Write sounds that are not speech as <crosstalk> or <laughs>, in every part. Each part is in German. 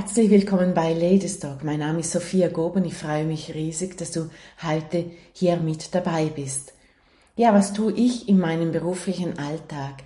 Herzlich willkommen bei Ladies Talk. Mein Name ist Sophia Gob und ich freue mich riesig, dass du heute hier mit dabei bist. Ja, was tue ich in meinem beruflichen Alltag?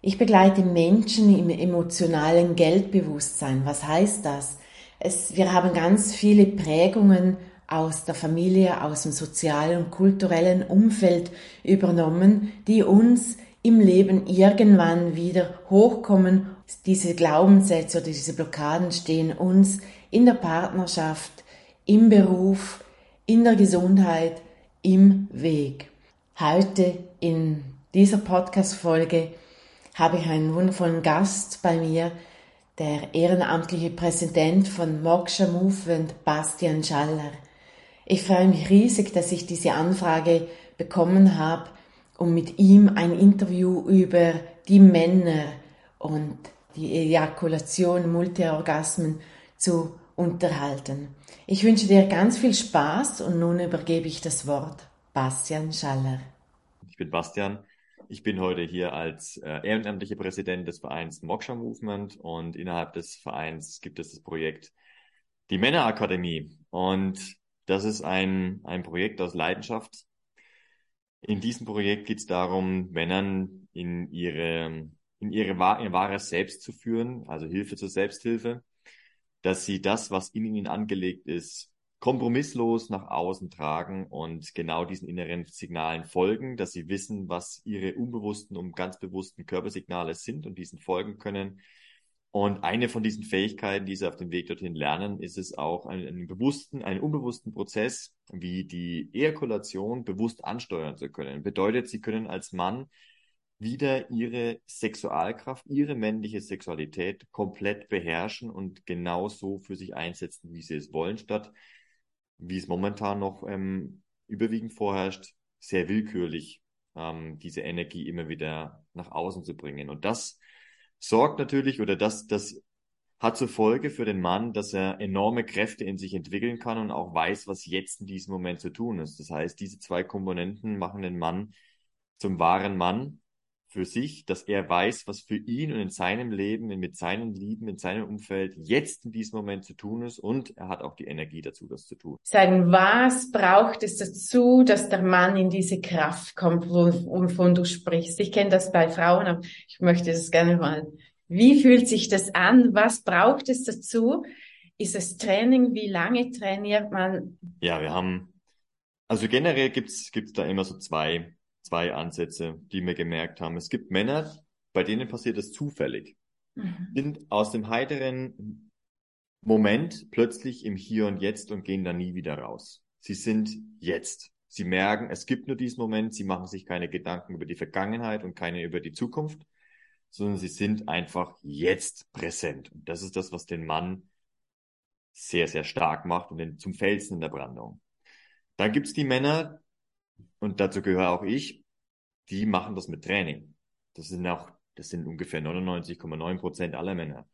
Ich begleite Menschen im emotionalen Geldbewusstsein. Was heißt das? Es, wir haben ganz viele Prägungen aus der Familie, aus dem sozialen und kulturellen Umfeld übernommen, die uns im Leben irgendwann wieder hochkommen diese Glaubenssätze oder diese Blockaden stehen uns in der Partnerschaft, im Beruf, in der Gesundheit im Weg. Heute in dieser Podcast-Folge habe ich einen wundervollen Gast bei mir, der ehrenamtliche Präsident von Moksha Movement, Bastian Schaller. Ich freue mich riesig, dass ich diese Anfrage bekommen habe, um mit ihm ein Interview über die Männer und die Ejakulation, Multiorgasmen zu unterhalten. Ich wünsche dir ganz viel Spaß und nun übergebe ich das Wort Bastian Schaller. Ich bin Bastian. Ich bin heute hier als äh, ehrenamtlicher Präsident des Vereins Moksha Movement und innerhalb des Vereins gibt es das Projekt die Männerakademie. Und das ist ein, ein Projekt aus Leidenschaft. In diesem Projekt geht es darum, Männern in ihre in ihre ihr wahres Selbst zu führen, also Hilfe zur Selbsthilfe, dass sie das, was in ihnen angelegt ist, kompromisslos nach außen tragen und genau diesen inneren Signalen folgen, dass sie wissen, was ihre unbewussten und ganz bewussten Körpersignale sind und diesen folgen können. Und eine von diesen Fähigkeiten, die sie auf dem Weg dorthin lernen, ist es auch, einen, einen bewussten, einen unbewussten Prozess wie die Ejakulation bewusst ansteuern zu können. Bedeutet, sie können als Mann wieder ihre Sexualkraft, ihre männliche Sexualität komplett beherrschen und genauso für sich einsetzen, wie sie es wollen, statt wie es momentan noch ähm, überwiegend vorherrscht, sehr willkürlich ähm, diese Energie immer wieder nach außen zu bringen. Und das sorgt natürlich oder das, das hat zur Folge für den Mann, dass er enorme Kräfte in sich entwickeln kann und auch weiß, was jetzt in diesem Moment zu tun ist. Das heißt, diese zwei Komponenten machen den Mann zum wahren Mann für sich, dass er weiß, was für ihn und in seinem Leben, mit seinen Lieben, in seinem Umfeld jetzt in diesem Moment zu tun ist und er hat auch die Energie dazu, das zu tun. Sagen, was braucht es dazu, dass der Mann in diese Kraft kommt, wovon du sprichst? Ich kenne das bei Frauen, aber ich möchte das gerne mal. Wie fühlt sich das an? Was braucht es dazu? Ist es Training? Wie lange trainiert man? Ja, wir haben, also generell gibt's gibt's da immer so zwei zwei Ansätze, die wir gemerkt haben. Es gibt Männer, bei denen passiert es zufällig. Mhm. Sind aus dem heiteren Moment plötzlich im Hier und Jetzt und gehen da nie wieder raus. Sie sind jetzt. Sie merken, es gibt nur diesen Moment, sie machen sich keine Gedanken über die Vergangenheit und keine über die Zukunft, sondern sie sind einfach jetzt präsent. Und das ist das, was den Mann sehr, sehr stark macht und den zum Felsen in der Brandung. Dann gibt's die Männer, und dazu gehöre auch ich, die machen das mit Training. Das sind auch, das sind ungefähr 99,9 Prozent aller Männer.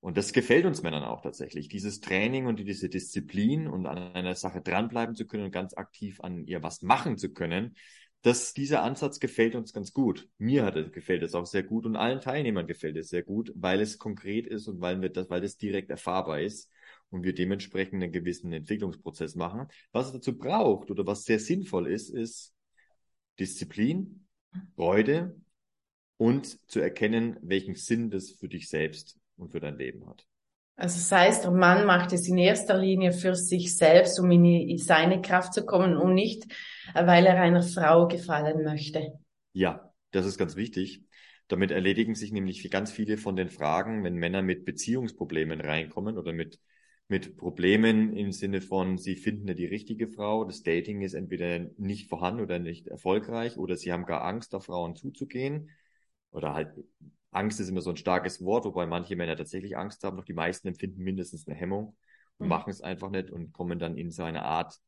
Und das gefällt uns Männern auch tatsächlich. Dieses Training und diese Disziplin und an einer Sache dranbleiben zu können und ganz aktiv an ihr was machen zu können, dass dieser Ansatz gefällt uns ganz gut. Mir hat es, gefällt es auch sehr gut und allen Teilnehmern gefällt es sehr gut, weil es konkret ist und weil wir das, weil das direkt erfahrbar ist und wir dementsprechend einen gewissen Entwicklungsprozess machen. Was es dazu braucht oder was sehr sinnvoll ist, ist Disziplin, Freude und zu erkennen, welchen Sinn das für dich selbst und für dein Leben hat. Also das heißt, der Mann macht es in erster Linie für sich selbst, um in seine Kraft zu kommen und nicht, weil er einer Frau gefallen möchte. Ja, das ist ganz wichtig. Damit erledigen sich nämlich ganz viele von den Fragen, wenn Männer mit Beziehungsproblemen reinkommen oder mit mit Problemen im Sinne von, sie finden ja die richtige Frau, das Dating ist entweder nicht vorhanden oder nicht erfolgreich oder sie haben gar Angst, auf Frauen zuzugehen. Oder halt, Angst ist immer so ein starkes Wort, wobei manche Männer tatsächlich Angst haben, doch die meisten empfinden mindestens eine Hemmung und mhm. machen es einfach nicht und kommen dann in so eine Art,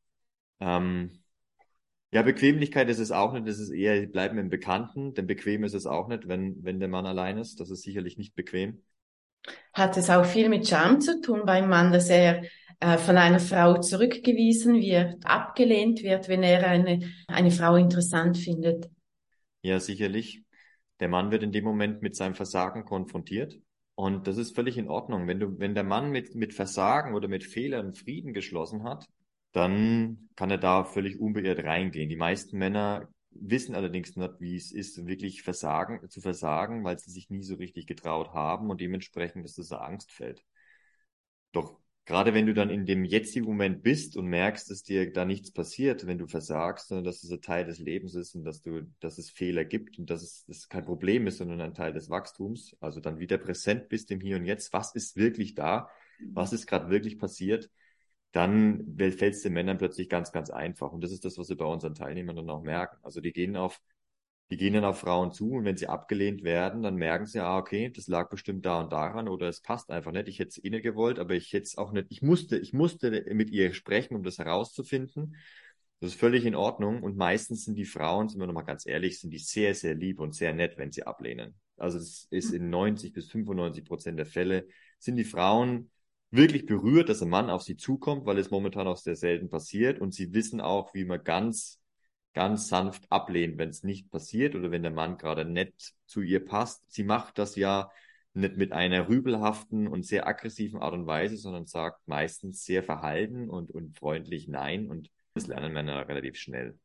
ähm, ja, Bequemlichkeit ist es auch nicht, das ist eher, bleiben im Bekannten, denn bequem ist es auch nicht, wenn, wenn der Mann allein ist, das ist sicherlich nicht bequem hat es auch viel mit Scham zu tun beim Mann, dass er äh, von einer Frau zurückgewiesen wird, abgelehnt wird, wenn er eine, eine Frau interessant findet. Ja, sicherlich. Der Mann wird in dem Moment mit seinem Versagen konfrontiert. Und das ist völlig in Ordnung. Wenn du, wenn der Mann mit, mit Versagen oder mit Fehlern Frieden geschlossen hat, dann kann er da völlig unbeirrt reingehen. Die meisten Männer wissen allerdings nicht, wie es ist, wirklich versagen, zu versagen, weil sie sich nie so richtig getraut haben und dementsprechend ist das eine Angstfeld. Doch gerade wenn du dann in dem jetzigen Moment bist und merkst, dass dir da nichts passiert, wenn du versagst, sondern dass es ein Teil des Lebens ist und dass du, dass es Fehler gibt und dass es, dass es kein Problem ist, sondern ein Teil des Wachstums, also dann wieder präsent bist im Hier und Jetzt, was ist wirklich da, was ist gerade wirklich passiert, dann fällt es den Männern plötzlich ganz, ganz einfach. Und das ist das, was wir bei unseren Teilnehmern dann auch merken. Also die gehen auf, die gehen dann auf Frauen zu und wenn sie abgelehnt werden, dann merken sie, ah, okay, das lag bestimmt da und daran oder es passt einfach nicht. Ich hätte es eh nicht gewollt, aber ich hätte es auch nicht, ich musste, ich musste mit ihr sprechen, um das herauszufinden. Das ist völlig in Ordnung. Und meistens sind die Frauen, sind wir nochmal ganz ehrlich, sind die sehr, sehr lieb und sehr nett, wenn sie ablehnen. Also es ist in 90 bis 95 Prozent der Fälle, sind die Frauen wirklich berührt, dass ein Mann auf sie zukommt, weil es momentan auch sehr selten passiert. Und sie wissen auch, wie man ganz, ganz sanft ablehnt, wenn es nicht passiert oder wenn der Mann gerade nett zu ihr passt. Sie macht das ja nicht mit einer rübelhaften und sehr aggressiven Art und Weise, sondern sagt meistens sehr verhalten und, und freundlich Nein. Und das lernen Männer relativ schnell.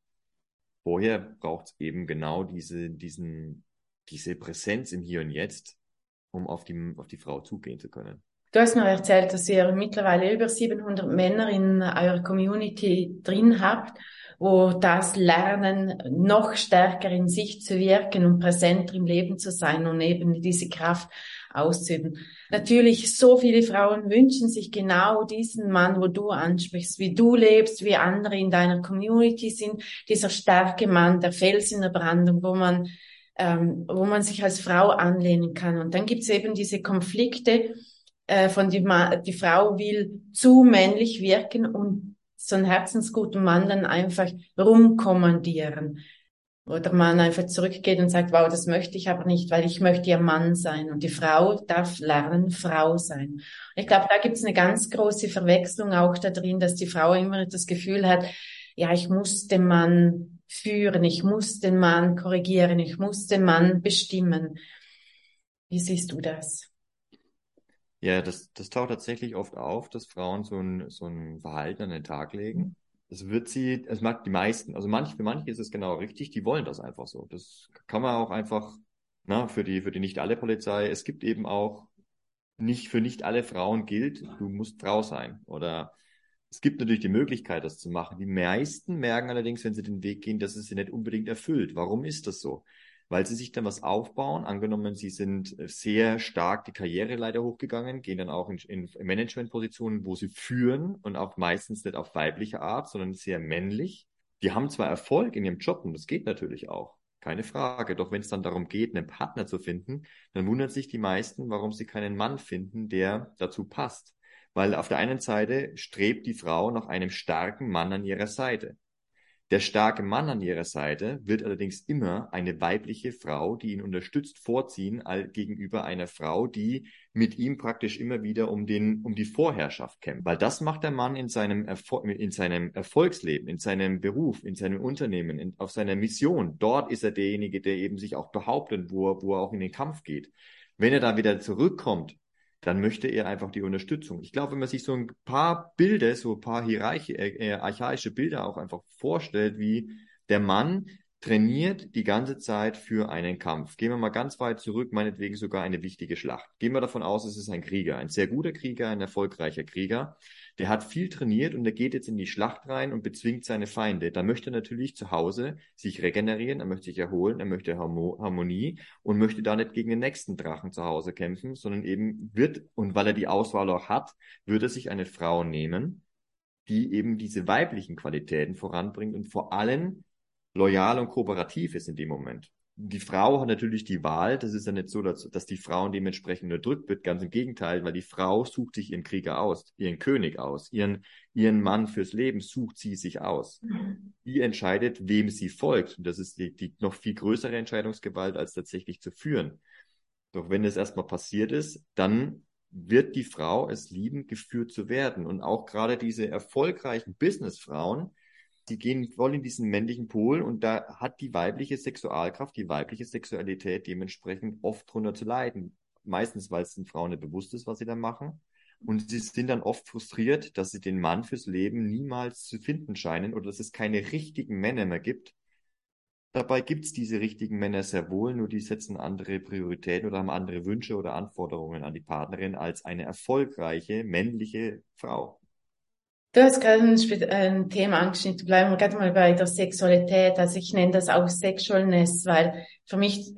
Vorher braucht es eben genau diese, diesen, diese Präsenz im Hier und Jetzt, um auf die, auf die Frau zugehen zu können. Du hast mir erzählt, dass ihr mittlerweile über 700 Männer in eurer Community drin habt, wo das Lernen noch stärker in sich zu wirken und präsenter im Leben zu sein und eben diese Kraft auszuüben. Natürlich, so viele Frauen wünschen sich genau diesen Mann, wo du ansprichst, wie du lebst, wie andere in deiner Community sind, dieser starke Mann, der Fels in der Brandung, wo man, ähm, wo man sich als Frau anlehnen kann. Und dann gibt's eben diese Konflikte, äh, von die, die Frau will zu männlich wirken und so einen herzensguten Mann dann einfach rumkommandieren. Oder man einfach zurückgeht und sagt, wow, das möchte ich aber nicht, weil ich möchte ja Mann sein. Und die Frau darf lernen, Frau sein. Ich glaube, da gibt es eine ganz große Verwechslung auch da drin, dass die Frau immer das Gefühl hat, ja, ich muss den Mann führen, ich muss den Mann korrigieren, ich muss den Mann bestimmen. Wie siehst du das? Ja, das, das taucht tatsächlich oft auf, dass Frauen so ein, so ein Verhalten an den Tag legen. Es wird sie, es mag die meisten, also manch, für manche ist es genau richtig, die wollen das einfach so. Das kann man auch einfach, na, für die, für die nicht alle Polizei. Es gibt eben auch nicht, für nicht alle Frauen gilt, du musst Frau sein. Oder es gibt natürlich die Möglichkeit, das zu machen. Die meisten merken allerdings, wenn sie den Weg gehen, dass es sie nicht unbedingt erfüllt. Warum ist das so? Weil sie sich dann was aufbauen. Angenommen, sie sind sehr stark die Karriereleiter hochgegangen, gehen dann auch in, in Managementpositionen, wo sie führen und auch meistens nicht auf weibliche Art, sondern sehr männlich. Die haben zwar Erfolg in ihrem Job und das geht natürlich auch. Keine Frage. Doch wenn es dann darum geht, einen Partner zu finden, dann wundern sich die meisten, warum sie keinen Mann finden, der dazu passt. Weil auf der einen Seite strebt die Frau nach einem starken Mann an ihrer Seite. Der starke Mann an ihrer Seite wird allerdings immer eine weibliche Frau, die ihn unterstützt, vorziehen gegenüber einer Frau, die mit ihm praktisch immer wieder um den, um die Vorherrschaft kämpft. Weil das macht der Mann in seinem, Erfol in seinem Erfolgsleben, in seinem Beruf, in seinem Unternehmen, in, auf seiner Mission. Dort ist er derjenige, der eben sich auch behauptet, wo er, wo er auch in den Kampf geht. Wenn er da wieder zurückkommt dann möchte er einfach die Unterstützung. Ich glaube, wenn man sich so ein paar Bilder, so ein paar hierarchi äh, archaische Bilder auch einfach vorstellt, wie der Mann trainiert die ganze Zeit für einen Kampf. Gehen wir mal ganz weit zurück, meinetwegen sogar eine wichtige Schlacht. Gehen wir davon aus, es ist ein Krieger, ein sehr guter Krieger, ein erfolgreicher Krieger. Der hat viel trainiert und der geht jetzt in die Schlacht rein und bezwingt seine Feinde. Da möchte er natürlich zu Hause sich regenerieren, er möchte sich erholen, er möchte Harmonie und möchte da nicht gegen den nächsten Drachen zu Hause kämpfen, sondern eben wird, und weil er die Auswahl auch hat, wird er sich eine Frau nehmen, die eben diese weiblichen Qualitäten voranbringt und vor allem loyal und kooperativ ist in dem Moment. Die Frau hat natürlich die Wahl, das ist ja nicht so, dass, die Frau dementsprechend unterdrückt wird, ganz im Gegenteil, weil die Frau sucht sich ihren Krieger aus, ihren König aus, ihren, ihren Mann fürs Leben sucht sie sich aus. Die entscheidet, wem sie folgt. Und das ist die, die noch viel größere Entscheidungsgewalt, als tatsächlich zu führen. Doch wenn es erstmal passiert ist, dann wird die Frau es lieben, geführt zu werden. Und auch gerade diese erfolgreichen Businessfrauen, die gehen voll in diesen männlichen Pol und da hat die weibliche Sexualkraft, die weibliche Sexualität dementsprechend oft drunter zu leiden. meistens, weil es den Frauen nicht bewusst ist, was sie da machen. Und sie sind dann oft frustriert, dass sie den Mann fürs Leben niemals zu finden scheinen oder dass es keine richtigen Männer mehr gibt. Dabei gibt es diese richtigen Männer sehr wohl, nur die setzen andere Prioritäten oder haben andere Wünsche oder Anforderungen an die Partnerin als eine erfolgreiche männliche Frau. Du hast gerade ein, ein, Thema angeschnitten, bleiben wir gerade mal bei der Sexualität. Also ich nenne das auch Sexualness, weil für mich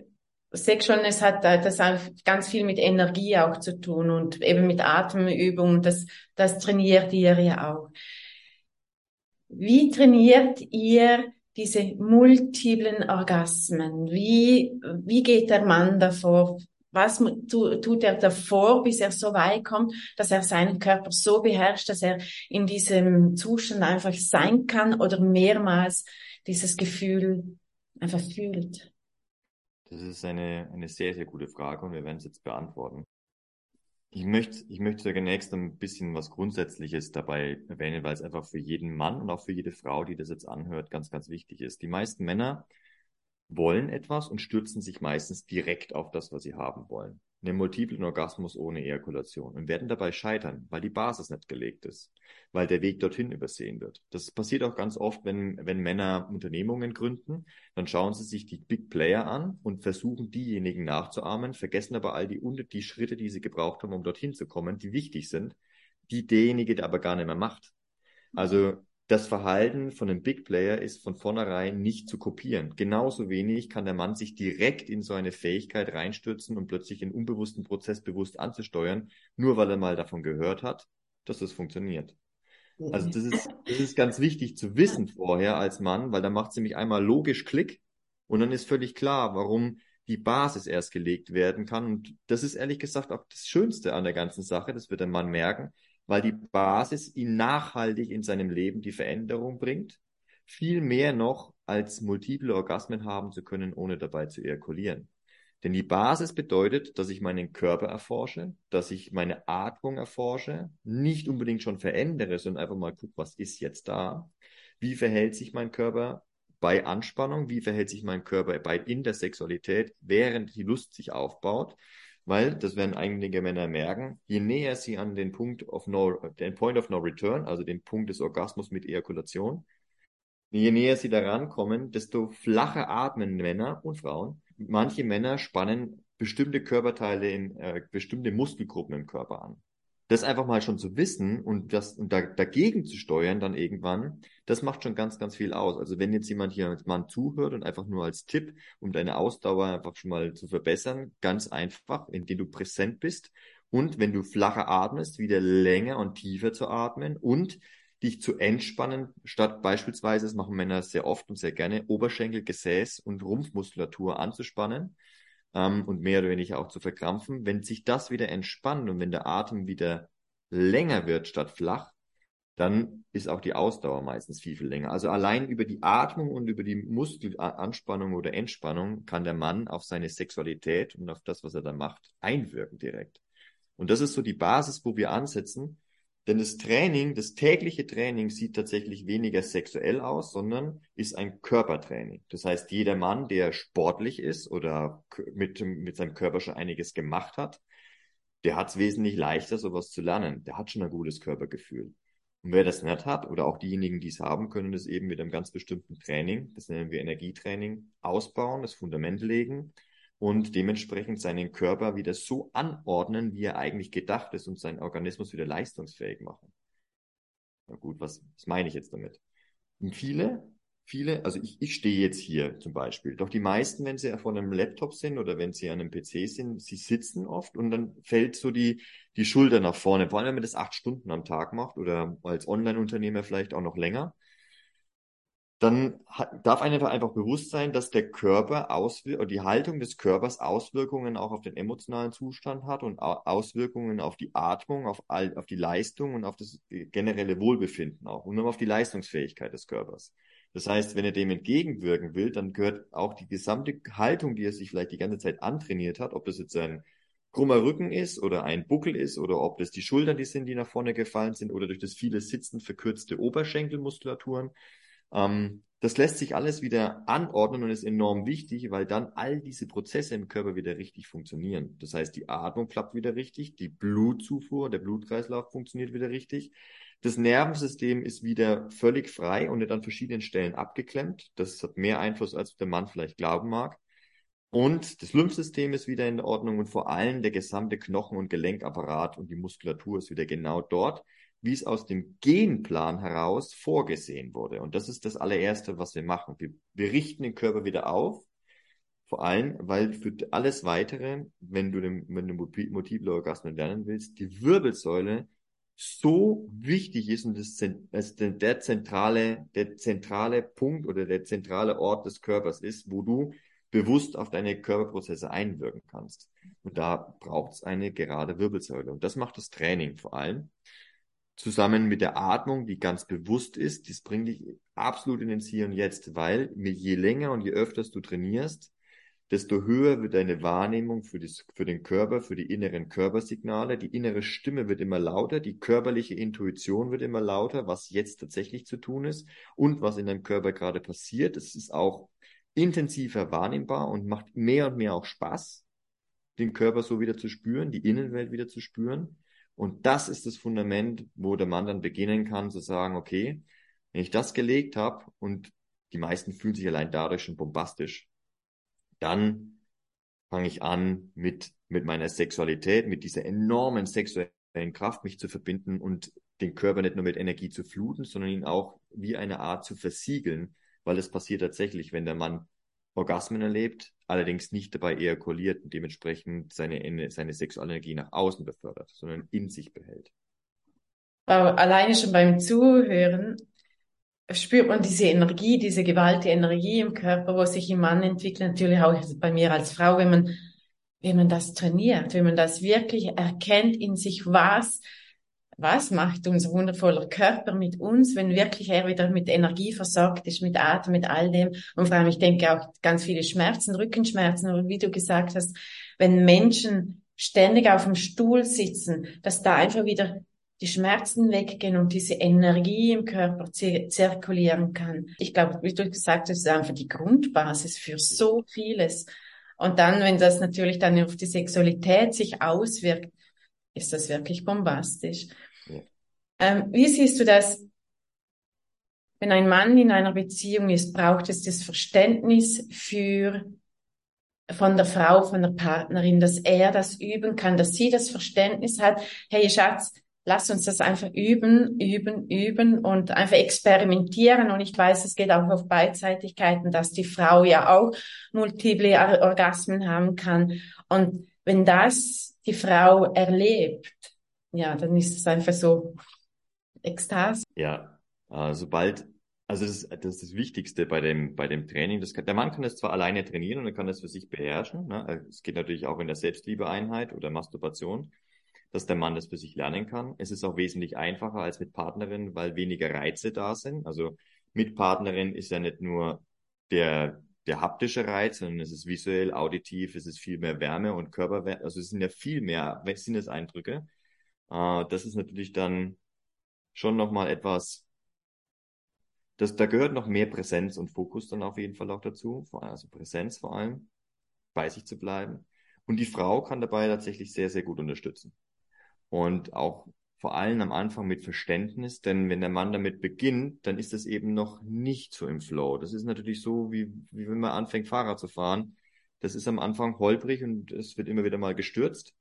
Sexualness hat das ganz viel mit Energie auch zu tun und eben mit Atemübungen. Das, das trainiert ihr ja auch. Wie trainiert ihr diese multiplen Orgasmen? Wie, wie geht der Mann davor? Was tut er davor, bis er so weit kommt, dass er seinen Körper so beherrscht, dass er in diesem Zustand einfach sein kann oder mehrmals dieses Gefühl einfach fühlt? Das ist eine, eine sehr, sehr gute Frage und wir werden es jetzt beantworten. Ich möchte, ich möchte zunächst ein bisschen was Grundsätzliches dabei erwähnen, weil es einfach für jeden Mann und auch für jede Frau, die das jetzt anhört, ganz, ganz wichtig ist. Die meisten Männer wollen etwas und stürzen sich meistens direkt auf das, was sie haben wollen. Einen multiplen Orgasmus ohne Ejakulation und werden dabei scheitern, weil die Basis nicht gelegt ist, weil der Weg dorthin übersehen wird. Das passiert auch ganz oft, wenn, wenn Männer Unternehmungen gründen, dann schauen sie sich die Big Player an und versuchen diejenigen nachzuahmen, vergessen aber all die, die Schritte, die sie gebraucht haben, um dorthin zu kommen, die wichtig sind, die derjenige, der aber gar nicht mehr macht. Also das Verhalten von einem Big Player ist von vornherein nicht zu kopieren. Genauso wenig kann der Mann sich direkt in so eine Fähigkeit reinstürzen und plötzlich einen unbewussten Prozess bewusst anzusteuern, nur weil er mal davon gehört hat, dass das funktioniert. Also das ist, das ist ganz wichtig zu wissen vorher als Mann, weil da macht es nämlich einmal logisch Klick und dann ist völlig klar, warum die Basis erst gelegt werden kann. Und das ist ehrlich gesagt auch das Schönste an der ganzen Sache, das wird der Mann merken, weil die Basis ihn nachhaltig in seinem Leben die Veränderung bringt, viel mehr noch als multiple Orgasmen haben zu können, ohne dabei zu ejakulieren. Denn die Basis bedeutet, dass ich meinen Körper erforsche, dass ich meine Atmung erforsche, nicht unbedingt schon verändere, sondern einfach mal gucke, was ist jetzt da? Wie verhält sich mein Körper bei Anspannung? Wie verhält sich mein Körper bei in der Sexualität, während die Lust sich aufbaut? Weil, das werden einige Männer merken, je näher sie an den Punkt of no, den Point of No Return, also den Punkt des Orgasmus mit Ejakulation, je näher sie daran kommen, desto flacher atmen Männer und Frauen. Manche Männer spannen bestimmte Körperteile in äh, bestimmte Muskelgruppen im Körper an das einfach mal schon zu wissen und das und da, dagegen zu steuern dann irgendwann, das macht schon ganz, ganz viel aus. Also wenn jetzt jemand hier als Mann zuhört und einfach nur als Tipp, um deine Ausdauer einfach schon mal zu verbessern, ganz einfach, indem du präsent bist und wenn du flacher atmest, wieder länger und tiefer zu atmen und dich zu entspannen, statt beispielsweise, das machen Männer sehr oft und sehr gerne, Oberschenkel, Gesäß und Rumpfmuskulatur anzuspannen ähm, und mehr oder weniger auch zu verkrampfen. Wenn sich das wieder entspannt und wenn der Atem wieder länger wird statt flach, dann ist auch die Ausdauer meistens viel, viel länger. Also allein über die Atmung und über die Muskelanspannung oder Entspannung kann der Mann auf seine Sexualität und auf das, was er da macht, einwirken direkt. Und das ist so die Basis, wo wir ansetzen. Denn das Training, das tägliche Training sieht tatsächlich weniger sexuell aus, sondern ist ein Körpertraining. Das heißt, jeder Mann, der sportlich ist oder mit, mit seinem Körper schon einiges gemacht hat, der hat es wesentlich leichter, sowas zu lernen. Der hat schon ein gutes Körpergefühl. Und wer das nicht hat, oder auch diejenigen, die es haben, können das eben mit einem ganz bestimmten Training, das nennen wir Energietraining, ausbauen, das Fundament legen und dementsprechend seinen Körper wieder so anordnen, wie er eigentlich gedacht ist und seinen Organismus wieder leistungsfähig machen. Na gut, was, was meine ich jetzt damit? Und viele, viele, also ich, ich stehe jetzt hier zum Beispiel, doch die meisten, wenn sie vor einem Laptop sind oder wenn sie an einem PC sind, sie sitzen oft und dann fällt so die, die Schulter nach vorne, vor allem wenn man das acht Stunden am Tag macht oder als Online-Unternehmer vielleicht auch noch länger dann darf einem einfach bewusst sein, dass der Körper Auswir die Haltung des Körpers Auswirkungen auch auf den emotionalen Zustand hat und Auswirkungen auf die Atmung, auf, all, auf die Leistung und auf das generelle Wohlbefinden auch und auf die Leistungsfähigkeit des Körpers. Das heißt, wenn er dem entgegenwirken will, dann gehört auch die gesamte Haltung, die er sich vielleicht die ganze Zeit antrainiert hat, ob das jetzt ein krummer Rücken ist oder ein Buckel ist oder ob das die Schultern die sind, die nach vorne gefallen sind oder durch das viele Sitzen verkürzte Oberschenkelmuskulaturen, ähm, das lässt sich alles wieder anordnen und ist enorm wichtig, weil dann all diese Prozesse im Körper wieder richtig funktionieren. Das heißt, die Atmung klappt wieder richtig, die Blutzufuhr, der Blutkreislauf funktioniert wieder richtig. Das Nervensystem ist wieder völlig frei und nicht an verschiedenen Stellen abgeklemmt. Das hat mehr Einfluss, als der Mann vielleicht glauben mag. Und das Lymphsystem ist wieder in Ordnung und vor allem der gesamte Knochen- und Gelenkapparat und die Muskulatur ist wieder genau dort, wie es aus dem Genplan heraus vorgesehen wurde. Und das ist das allererste, was wir machen. Wir, wir richten den Körper wieder auf, vor allem, weil für alles weitere, wenn du den, wenn du multiple Orgasmen lernen willst, die Wirbelsäule so wichtig ist und das, das der zentrale, der zentrale Punkt oder der zentrale Ort des Körpers ist, wo du bewusst auf deine Körperprozesse einwirken kannst. Und da braucht es eine gerade Wirbelsäule. Und das macht das Training vor allem zusammen mit der Atmung, die ganz bewusst ist, das bringt dich absolut in den Hier und Jetzt, weil je länger und je öfters du trainierst, desto höher wird deine Wahrnehmung für, das, für den Körper, für die inneren Körpersignale. Die innere Stimme wird immer lauter, die körperliche Intuition wird immer lauter, was jetzt tatsächlich zu tun ist und was in deinem Körper gerade passiert. Es ist auch intensiver wahrnehmbar und macht mehr und mehr auch Spaß, den Körper so wieder zu spüren, die Innenwelt wieder zu spüren. Und das ist das Fundament, wo der Mann dann beginnen kann zu sagen, okay, wenn ich das gelegt habe und die meisten fühlen sich allein dadurch schon bombastisch, dann fange ich an, mit, mit meiner Sexualität, mit dieser enormen sexuellen Kraft mich zu verbinden und den Körper nicht nur mit Energie zu fluten, sondern ihn auch wie eine Art zu versiegeln, weil es passiert tatsächlich, wenn der Mann Orgasmen erlebt, allerdings nicht dabei ejakuliert und dementsprechend seine, seine Sexualenergie nach außen befördert, sondern in sich behält. Aber alleine schon beim Zuhören spürt man diese Energie, diese gewaltige Energie im Körper, wo sich im Mann entwickelt, natürlich auch bei mir als Frau, wenn man, wenn man das trainiert, wenn man das wirklich erkennt in sich, was was macht unser wundervoller Körper mit uns, wenn wirklich er wieder mit Energie versorgt ist, mit Atem, mit all dem. Und vor allem, ich denke auch ganz viele Schmerzen, Rückenschmerzen, und wie du gesagt hast, wenn Menschen ständig auf dem Stuhl sitzen, dass da einfach wieder die Schmerzen weggehen und diese Energie im Körper zirkulieren kann. Ich glaube, wie du gesagt hast, ist einfach die Grundbasis für so vieles. Und dann, wenn das natürlich dann auf die Sexualität sich auswirkt, ist das wirklich bombastisch. Ähm, wie siehst du das, wenn ein Mann in einer Beziehung ist, braucht es das Verständnis für von der Frau, von der Partnerin, dass er das üben kann, dass sie das Verständnis hat, hey Schatz, lass uns das einfach üben, üben, üben und einfach experimentieren. Und ich weiß, es geht auch auf Beidseitigkeiten, dass die Frau ja auch multiple Orgasmen haben kann. Und wenn das die Frau erlebt, ja, dann ist es einfach so Ekstase. Ja, äh, sobald, also das, ist, das ist das Wichtigste bei dem, bei dem Training. Das kann, der Mann kann das zwar alleine trainieren und er kann das für sich beherrschen. Ne? Es geht natürlich auch in der Selbstliebeeinheit oder Masturbation, dass der Mann das für sich lernen kann. Es ist auch wesentlich einfacher als mit Partnerin, weil weniger Reize da sind. Also mit Partnerin ist ja nicht nur der, der haptische Reiz, sondern es ist visuell, auditiv, es ist viel mehr Wärme und Körperwärme. Also es sind ja viel mehr Sinneseindrücke. Äh, das ist natürlich dann schon nochmal etwas, das, da gehört noch mehr Präsenz und Fokus dann auf jeden Fall auch dazu, also Präsenz vor allem, bei sich zu bleiben. Und die Frau kann dabei tatsächlich sehr, sehr gut unterstützen. Und auch vor allem am Anfang mit Verständnis, denn wenn der Mann damit beginnt, dann ist das eben noch nicht so im Flow. Das ist natürlich so, wie, wie wenn man anfängt, Fahrrad zu fahren. Das ist am Anfang holprig und es wird immer wieder mal gestürzt.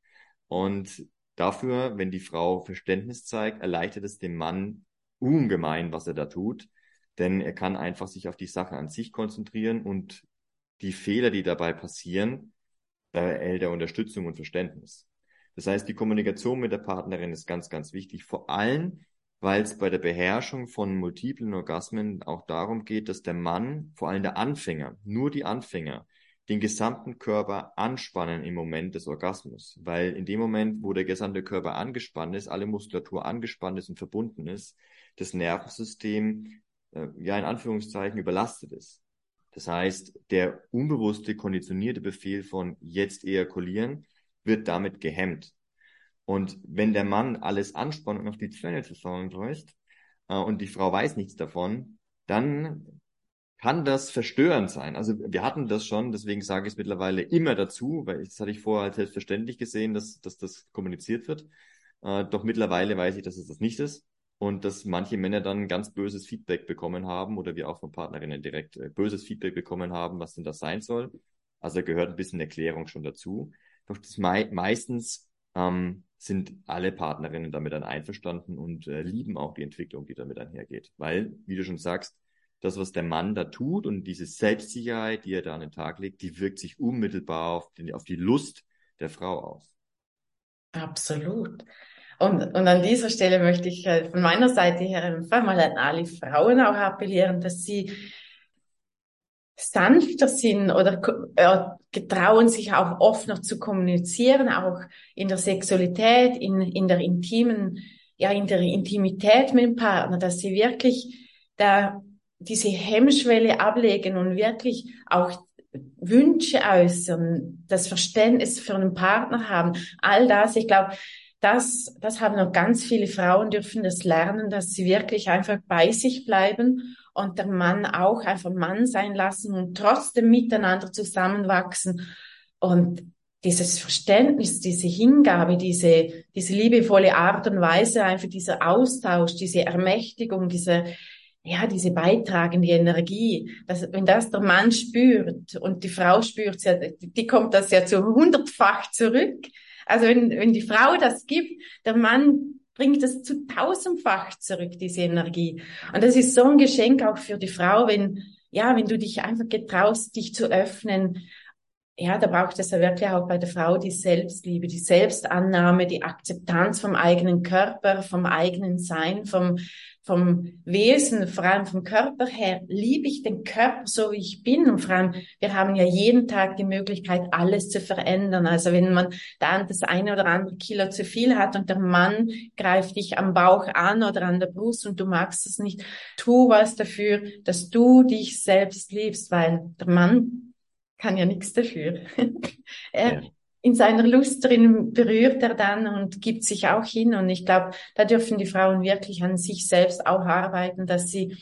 Und Dafür, wenn die Frau Verständnis zeigt, erleichtert es dem Mann ungemein, was er da tut, denn er kann einfach sich auf die Sache an sich konzentrieren und die Fehler, die dabei passieren, da erhält er Unterstützung und Verständnis. Das heißt, die Kommunikation mit der Partnerin ist ganz, ganz wichtig, vor allem, weil es bei der Beherrschung von multiplen Orgasmen auch darum geht, dass der Mann, vor allem der Anfänger, nur die Anfänger, den gesamten Körper anspannen im Moment des Orgasmus, weil in dem Moment, wo der gesamte Körper angespannt ist, alle Muskulatur angespannt ist und verbunden ist, das Nervensystem äh, ja in Anführungszeichen überlastet ist. Das heißt, der unbewusste konditionierte Befehl von jetzt ejakulieren wird damit gehemmt. Und wenn der Mann alles anspannt und auf die Zähne zusammenläuft äh, und die Frau weiß nichts davon, dann kann das verstörend sein. Also wir hatten das schon, deswegen sage ich es mittlerweile immer dazu, weil das hatte ich vorher als selbstverständlich gesehen, dass, dass das kommuniziert wird. Äh, doch mittlerweile weiß ich, dass es das nicht ist und dass manche Männer dann ganz böses Feedback bekommen haben oder wir auch von Partnerinnen direkt äh, böses Feedback bekommen haben, was denn das sein soll. Also gehört ein bisschen Erklärung schon dazu. Doch das mei meistens ähm, sind alle Partnerinnen damit dann einverstanden und äh, lieben auch die Entwicklung, die damit einhergeht. Weil, wie du schon sagst, das, was der Mann da tut und diese Selbstsicherheit, die er da an den Tag legt, die wirkt sich unmittelbar auf, den, auf die Lust der Frau aus. Absolut. Und, und an dieser Stelle möchte ich äh, von meiner Seite her einfach mal an alle Frauen auch appellieren, dass sie sanfter sind oder äh, getrauen sich auch noch zu kommunizieren, auch in der Sexualität, in, in der intimen, ja, in der Intimität mit dem Partner, dass sie wirklich da diese Hemmschwelle ablegen und wirklich auch Wünsche äußern, das Verständnis für einen Partner haben, all das, ich glaube, das, das haben noch ganz viele Frauen dürfen das lernen, dass sie wirklich einfach bei sich bleiben und der Mann auch einfach Mann sein lassen und trotzdem miteinander zusammenwachsen. Und dieses Verständnis, diese Hingabe, diese, diese liebevolle Art und Weise, einfach dieser Austausch, diese Ermächtigung, diese, ja, diese beitragende Energie, dass, wenn das der Mann spürt und die Frau spürt, die kommt das ja zu hundertfach zurück. Also wenn, wenn die Frau das gibt, der Mann bringt das zu tausendfach zurück, diese Energie. Und das ist so ein Geschenk auch für die Frau, wenn, ja, wenn du dich einfach getraust, dich zu öffnen. Ja, da braucht es ja wirklich auch bei der Frau die Selbstliebe, die Selbstannahme, die Akzeptanz vom eigenen Körper, vom eigenen Sein, vom, vom Wesen, vor allem vom Körper her, liebe ich den Körper so, wie ich bin. Und vor allem, wir haben ja jeden Tag die Möglichkeit, alles zu verändern. Also wenn man dann das eine oder andere Kilo zu viel hat und der Mann greift dich am Bauch an oder an der Brust und du magst es nicht, tu was dafür, dass du dich selbst liebst, weil der Mann kann ja nichts dafür. <laughs> er, ja in seiner Lust drin berührt er dann und gibt sich auch hin. Und ich glaube, da dürfen die Frauen wirklich an sich selbst auch arbeiten, dass sie,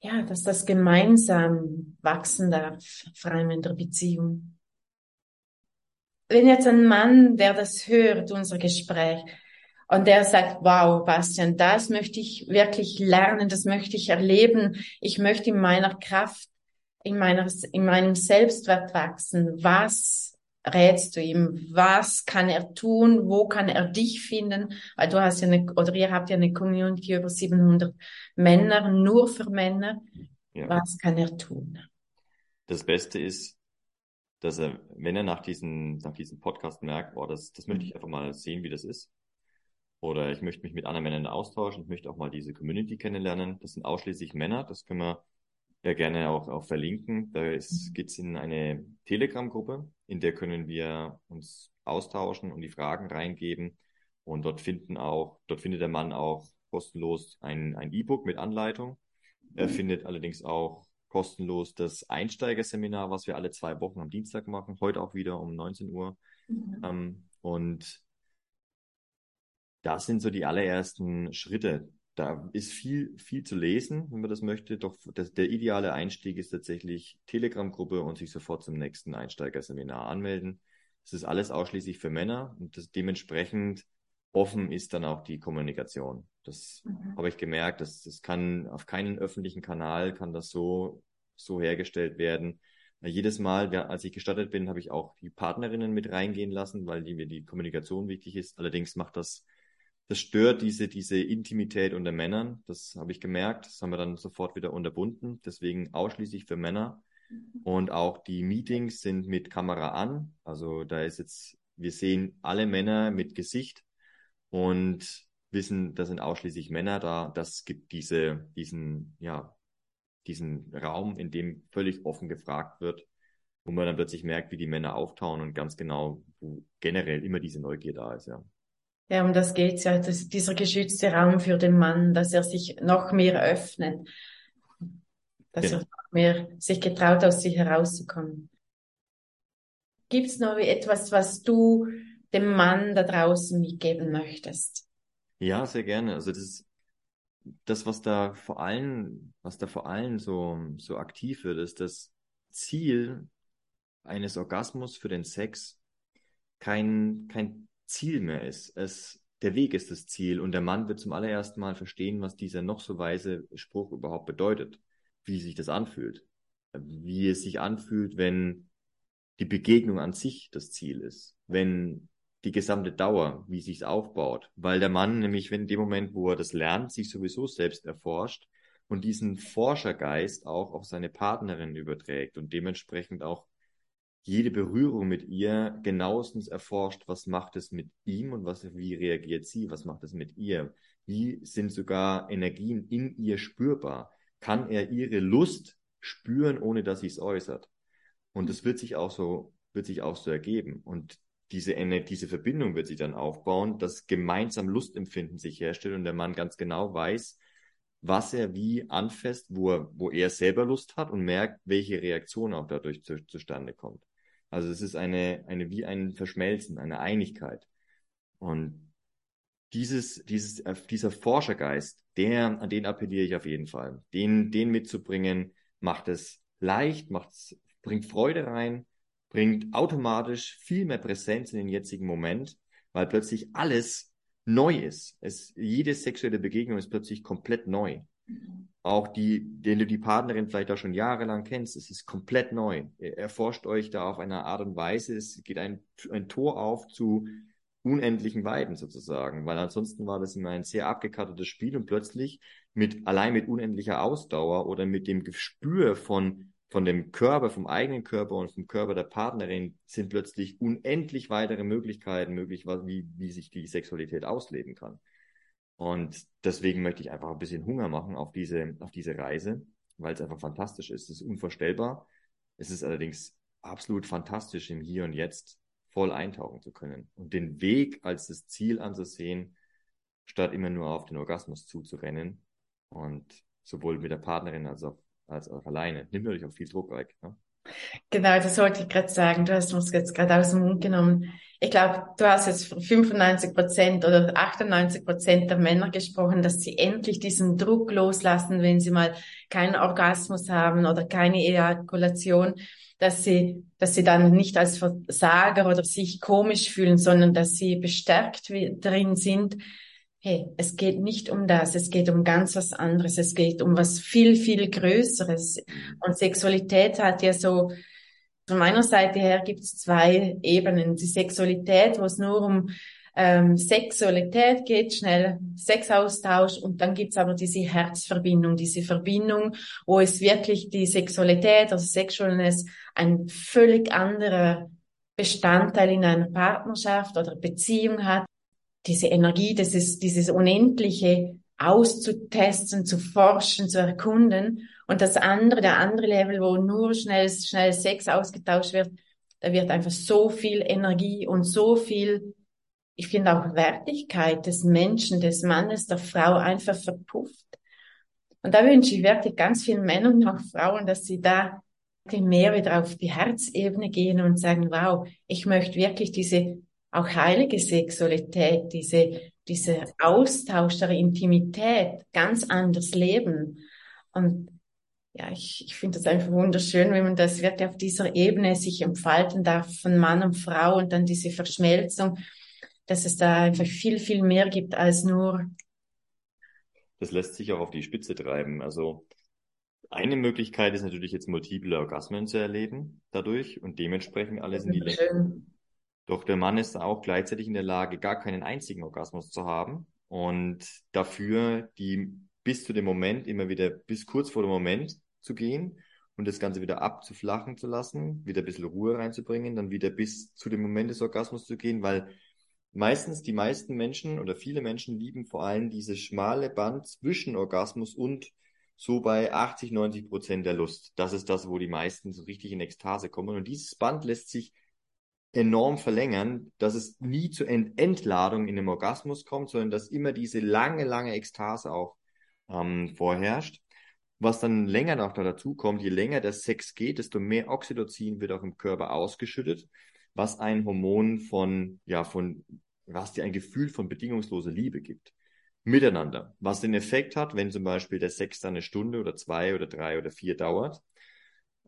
ja, dass das gemeinsam wachsen darf, vor allem in der Beziehung. Wenn jetzt ein Mann, der das hört, unser Gespräch, und der sagt, wow, Bastian, das möchte ich wirklich lernen, das möchte ich erleben. Ich möchte in meiner Kraft, in meiner, in meinem Selbstwert wachsen. Was rätst du ihm? Was kann er tun? Wo kann er dich finden? Weil du hast ja eine, oder ihr habt ja eine Community über 700 Männer, nur für Männer. Ja. Was kann er tun? Das Beste ist, dass er, wenn er nach diesem, nach diesem Podcast merkt, boah, das, das möchte ich einfach mal sehen, wie das ist. Oder ich möchte mich mit anderen Männern austauschen, ich möchte auch mal diese Community kennenlernen. Das sind ausschließlich Männer, das können wir ja gerne auch, auch verlinken. Da geht es in eine Telegram-Gruppe, in der können wir uns austauschen und die Fragen reingeben. Und dort finden auch, dort findet der Mann auch kostenlos ein, ein E-Book mit Anleitung. Er findet allerdings auch kostenlos das Einsteigerseminar, was wir alle zwei Wochen am Dienstag machen, heute auch wieder um 19 Uhr. Mhm. Ähm, und das sind so die allerersten Schritte, da ist viel, viel zu lesen, wenn man das möchte. Doch das, der ideale Einstieg ist tatsächlich Telegram-Gruppe und sich sofort zum nächsten Einsteigerseminar anmelden. Es ist alles ausschließlich für Männer und das dementsprechend offen ist dann auch die Kommunikation. Das mhm. habe ich gemerkt, dass das kann auf keinen öffentlichen Kanal kann das so, so hergestellt werden. Jedes Mal, als ich gestattet bin, habe ich auch die Partnerinnen mit reingehen lassen, weil die, mir die Kommunikation wichtig ist. Allerdings macht das das stört diese, diese Intimität unter Männern. Das habe ich gemerkt. Das haben wir dann sofort wieder unterbunden. Deswegen ausschließlich für Männer. Und auch die Meetings sind mit Kamera an. Also da ist jetzt, wir sehen alle Männer mit Gesicht und wissen, da sind ausschließlich Männer da. Das gibt diese, diesen, ja, diesen Raum, in dem völlig offen gefragt wird, wo man dann plötzlich merkt, wie die Männer auftauen und ganz genau, wo generell immer diese Neugier da ist, ja. Ja, um das geht's ja, das, dieser geschützte Raum für den Mann, dass er sich noch mehr öffnet, dass genau. er noch mehr sich getraut, aus sich herauszukommen. Gibt's noch etwas, was du dem Mann da draußen mitgeben möchtest? Ja, sehr gerne. Also das das, was da vor allem, was da vor allem so, so aktiv wird, ist das Ziel eines Orgasmus für den Sex kein, kein Ziel mehr ist. Es, der Weg ist das Ziel und der Mann wird zum allerersten Mal verstehen, was dieser noch so weise Spruch überhaupt bedeutet, wie sich das anfühlt, wie es sich anfühlt, wenn die Begegnung an sich das Ziel ist, wenn die gesamte Dauer, wie sich's aufbaut, weil der Mann nämlich, wenn in dem Moment, wo er das lernt, sich sowieso selbst erforscht und diesen Forschergeist auch auf seine Partnerin überträgt und dementsprechend auch jede Berührung mit ihr genauestens erforscht, was macht es mit ihm und was, wie reagiert sie, was macht es mit ihr, wie sind sogar Energien in ihr spürbar, kann er ihre Lust spüren, ohne dass sie es äußert. Und es wird sich auch so, wird sich auch so ergeben. Und diese, diese Verbindung wird sich dann aufbauen, dass gemeinsam Lustempfinden sich herstellt und der Mann ganz genau weiß, was er wie anfasst, wo er, wo er selber Lust hat und merkt, welche Reaktion auch dadurch zu, zustande kommt. Also es ist eine, eine wie ein Verschmelzen, eine Einigkeit. Und dieses, dieses, äh, dieser Forschergeist, der, an den appelliere ich auf jeden Fall. Den, den mitzubringen, macht es leicht, macht es, bringt Freude rein, bringt automatisch viel mehr Präsenz in den jetzigen Moment, weil plötzlich alles neu ist. Es, jede sexuelle Begegnung ist plötzlich komplett neu. Auch die, den du die Partnerin vielleicht auch schon jahrelang kennst, es ist komplett neu. Er erforscht euch da auf eine Art und Weise, es geht ein, ein Tor auf zu unendlichen Weiden sozusagen, weil ansonsten war das immer ein sehr abgekartetes Spiel und plötzlich mit, allein mit unendlicher Ausdauer oder mit dem Gespür von von dem Körper, vom eigenen Körper und vom Körper der Partnerin sind plötzlich unendlich weitere Möglichkeiten möglich, wie, wie sich die Sexualität ausleben kann. Und deswegen möchte ich einfach ein bisschen Hunger machen auf diese, auf diese Reise, weil es einfach fantastisch ist. Es ist unvorstellbar. Es ist allerdings absolut fantastisch, im Hier und Jetzt voll eintauchen zu können und den Weg als das Ziel anzusehen, statt immer nur auf den Orgasmus zuzurennen und sowohl mit der Partnerin als auch als auch alleine. Nimmt natürlich auch viel Druck weg. Ne? Genau, das wollte ich gerade sagen. Du hast uns jetzt gerade aus dem Mund genommen. Ich glaube, du hast jetzt 95 Prozent oder 98 Prozent der Männer gesprochen, dass sie endlich diesen Druck loslassen, wenn sie mal keinen Orgasmus haben oder keine Ejakulation, dass sie, dass sie dann nicht als Versager oder sich komisch fühlen, sondern dass sie bestärkt drin sind, hey, es geht nicht um das, es geht um ganz was anderes, es geht um was viel, viel Größeres. Und Sexualität hat ja so, von meiner Seite her gibt es zwei Ebenen. Die Sexualität, wo es nur um ähm, Sexualität geht, schnell Sexaustausch und dann gibt's aber diese Herzverbindung, diese Verbindung, wo es wirklich die Sexualität, also Sexualness, ein völlig anderer Bestandteil in einer Partnerschaft oder Beziehung hat diese Energie, dieses, dieses Unendliche auszutesten, zu forschen, zu erkunden. Und das andere, der andere Level, wo nur schnell, schnell Sex ausgetauscht wird, da wird einfach so viel Energie und so viel, ich finde auch Wertigkeit des Menschen, des Mannes, der Frau einfach verpufft. Und da wünsche ich wirklich ganz vielen Männern und auch Frauen, dass sie da mehr wieder auf die Herzebene gehen und sagen, wow, ich möchte wirklich diese auch heilige Sexualität, diese, dieser Austausch der Intimität ganz anders leben. Und ja, ich, ich finde das einfach wunderschön, wenn man das wirklich auf dieser Ebene sich entfalten darf von Mann und Frau und dann diese Verschmelzung, dass es da einfach viel, viel mehr gibt als nur. Das lässt sich auch auf die Spitze treiben. Also eine Möglichkeit ist natürlich jetzt multiple Orgasmen zu erleben dadurch und dementsprechend alles in die Länge doch der Mann ist auch gleichzeitig in der Lage, gar keinen einzigen Orgasmus zu haben und dafür die bis zu dem Moment immer wieder bis kurz vor dem Moment zu gehen und das Ganze wieder abzuflachen zu lassen, wieder ein bisschen Ruhe reinzubringen, dann wieder bis zu dem Moment des Orgasmus zu gehen, weil meistens die meisten Menschen oder viele Menschen lieben vor allem dieses schmale Band zwischen Orgasmus und so bei 80, 90 Prozent der Lust. Das ist das, wo die meisten so richtig in Ekstase kommen. Und dieses Band lässt sich enorm verlängern, dass es nie zur Ent Entladung in dem Orgasmus kommt, sondern dass immer diese lange, lange Ekstase auch ähm, vorherrscht. Was dann länger noch dazu kommt, je länger der Sex geht, desto mehr Oxytocin wird auch im Körper ausgeschüttet, was ein Hormon von, ja, von, was dir ein Gefühl von bedingungsloser Liebe gibt. miteinander. Was den Effekt hat, wenn zum Beispiel der Sex dann eine Stunde oder zwei oder drei oder vier dauert,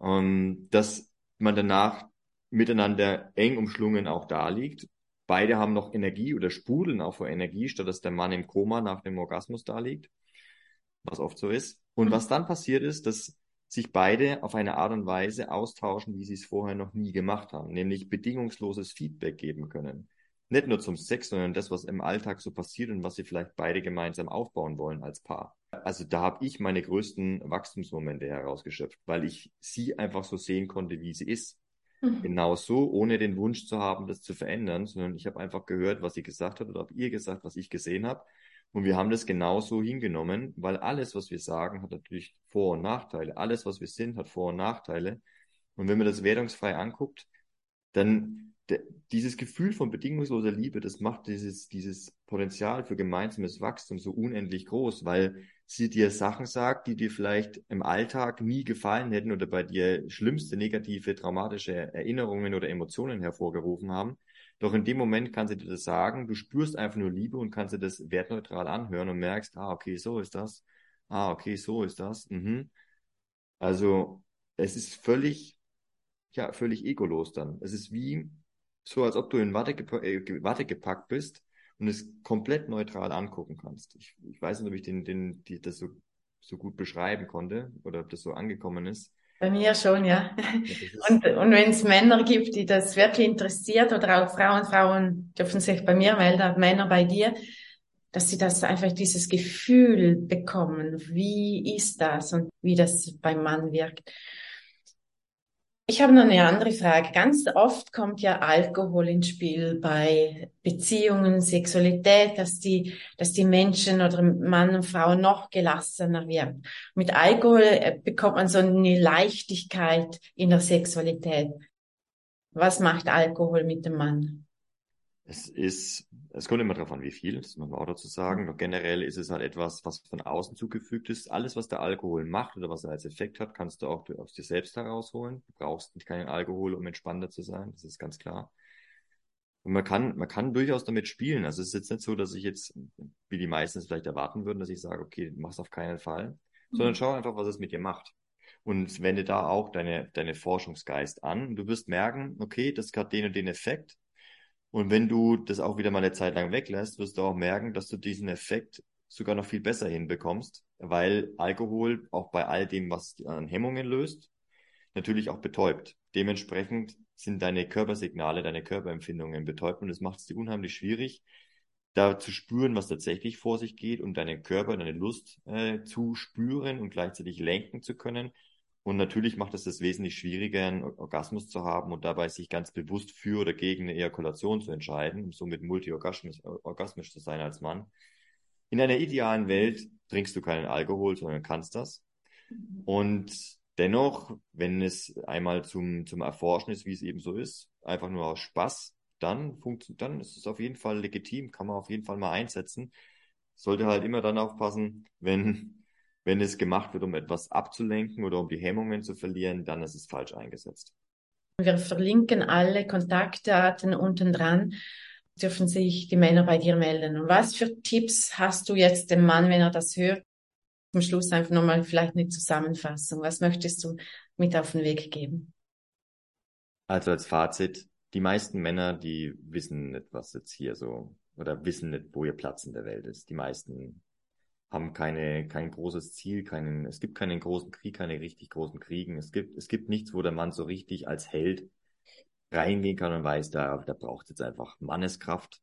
ähm, dass man danach miteinander eng umschlungen auch da liegt. Beide haben noch Energie oder sprudeln auch vor Energie, statt dass der Mann im Koma nach dem Orgasmus da liegt, was oft so ist. Und mhm. was dann passiert ist, dass sich beide auf eine Art und Weise austauschen, wie sie es vorher noch nie gemacht haben, nämlich bedingungsloses Feedback geben können. Nicht nur zum Sex, sondern das, was im Alltag so passiert und was sie vielleicht beide gemeinsam aufbauen wollen als Paar. Also da habe ich meine größten Wachstumsmomente herausgeschöpft, weil ich sie einfach so sehen konnte, wie sie ist. Mhm. Genau so, ohne den Wunsch zu haben, das zu verändern, sondern ich habe einfach gehört, was sie gesagt hat oder habe ihr gesagt, was ich gesehen habe. Und wir haben das genauso hingenommen, weil alles, was wir sagen, hat natürlich Vor- und Nachteile. Alles, was wir sind, hat Vor- und Nachteile. Und wenn man das wertungsfrei anguckt, dann dieses Gefühl von bedingungsloser Liebe, das macht dieses, dieses Potenzial für gemeinsames Wachstum so unendlich groß, weil sie dir Sachen sagt, die dir vielleicht im Alltag nie gefallen hätten oder bei dir schlimmste negative, traumatische Erinnerungen oder Emotionen hervorgerufen haben. Doch in dem Moment kann sie dir das sagen, du spürst einfach nur Liebe und kannst dir das wertneutral anhören und merkst, ah, okay, so ist das. Ah, okay, so ist das. Mhm. Also, es ist völlig, ja, völlig egolos dann. Es ist wie, so als ob du in Watte, gepa äh, Watte gepackt bist und es komplett neutral angucken kannst. Ich, ich weiß nicht, ob ich den, den, die, das so, so gut beschreiben konnte oder ob das so angekommen ist. Bei mir schon, ja. ja <laughs> und und wenn es Männer gibt, die das wirklich interessiert oder auch Frauen, Frauen dürfen sich bei mir melden, Männer bei dir, dass sie das einfach dieses Gefühl bekommen, wie ist das und wie das beim Mann wirkt. Ich habe noch eine andere Frage. Ganz oft kommt ja Alkohol ins Spiel bei Beziehungen, Sexualität, dass die, dass die Menschen oder Mann und Frau noch gelassener werden. Mit Alkohol äh, bekommt man so eine Leichtigkeit in der Sexualität. Was macht Alkohol mit dem Mann? Es ist, es kommt immer darauf an, wie viel, das muss man auch dazu sagen. Doch generell ist es halt etwas, was von außen zugefügt ist. Alles, was der Alkohol macht oder was er als Effekt hat, kannst du auch aus dir selbst herausholen. Du brauchst keinen Alkohol, um entspannter zu sein. Das ist ganz klar. Und man kann, man kann durchaus damit spielen. Also es ist jetzt nicht so, dass ich jetzt, wie die meisten es vielleicht erwarten würden, dass ich sage, okay, mach's auf keinen Fall, mhm. sondern schau einfach, was es mit dir macht. Und wende da auch deine, deine Forschungsgeist an. Du wirst merken, okay, das hat den und den Effekt und wenn du das auch wieder mal eine Zeit lang weglässt, wirst du auch merken, dass du diesen Effekt sogar noch viel besser hinbekommst, weil Alkohol auch bei all dem, was an Hemmungen löst, natürlich auch betäubt. Dementsprechend sind deine Körpersignale, deine Körperempfindungen betäubt und es macht es dir unheimlich schwierig, da zu spüren, was tatsächlich vor sich geht und deinen Körper, deine Lust äh, zu spüren und gleichzeitig lenken zu können und natürlich macht es das wesentlich schwieriger, einen Orgasmus zu haben und dabei sich ganz bewusst für oder gegen eine Ejakulation zu entscheiden, um somit multiorgasmisch orgasmisch zu sein als Mann. In einer idealen Welt trinkst du keinen Alkohol, sondern kannst das. Mhm. Und dennoch, wenn es einmal zum, zum Erforschen ist, wie es eben so ist, einfach nur aus Spaß, dann, dann ist es auf jeden Fall legitim, kann man auf jeden Fall mal einsetzen. Sollte halt immer dann aufpassen, wenn wenn es gemacht wird, um etwas abzulenken oder um die Hemmungen zu verlieren, dann ist es falsch eingesetzt. Wir verlinken alle Kontaktdaten unten dran. Dürfen sich die Männer bei dir melden. Und was für Tipps hast du jetzt dem Mann, wenn er das hört? Zum Schluss einfach nochmal vielleicht eine Zusammenfassung. Was möchtest du mit auf den Weg geben? Also als Fazit, die meisten Männer, die wissen nicht, was jetzt hier so, oder wissen nicht, wo ihr Platz in der Welt ist. Die meisten haben keine, kein großes Ziel, keinen, es gibt keinen großen Krieg, keine richtig großen Kriegen. Es gibt, es gibt nichts, wo der Mann so richtig als Held reingehen kann und weiß, da, da braucht jetzt einfach Manneskraft.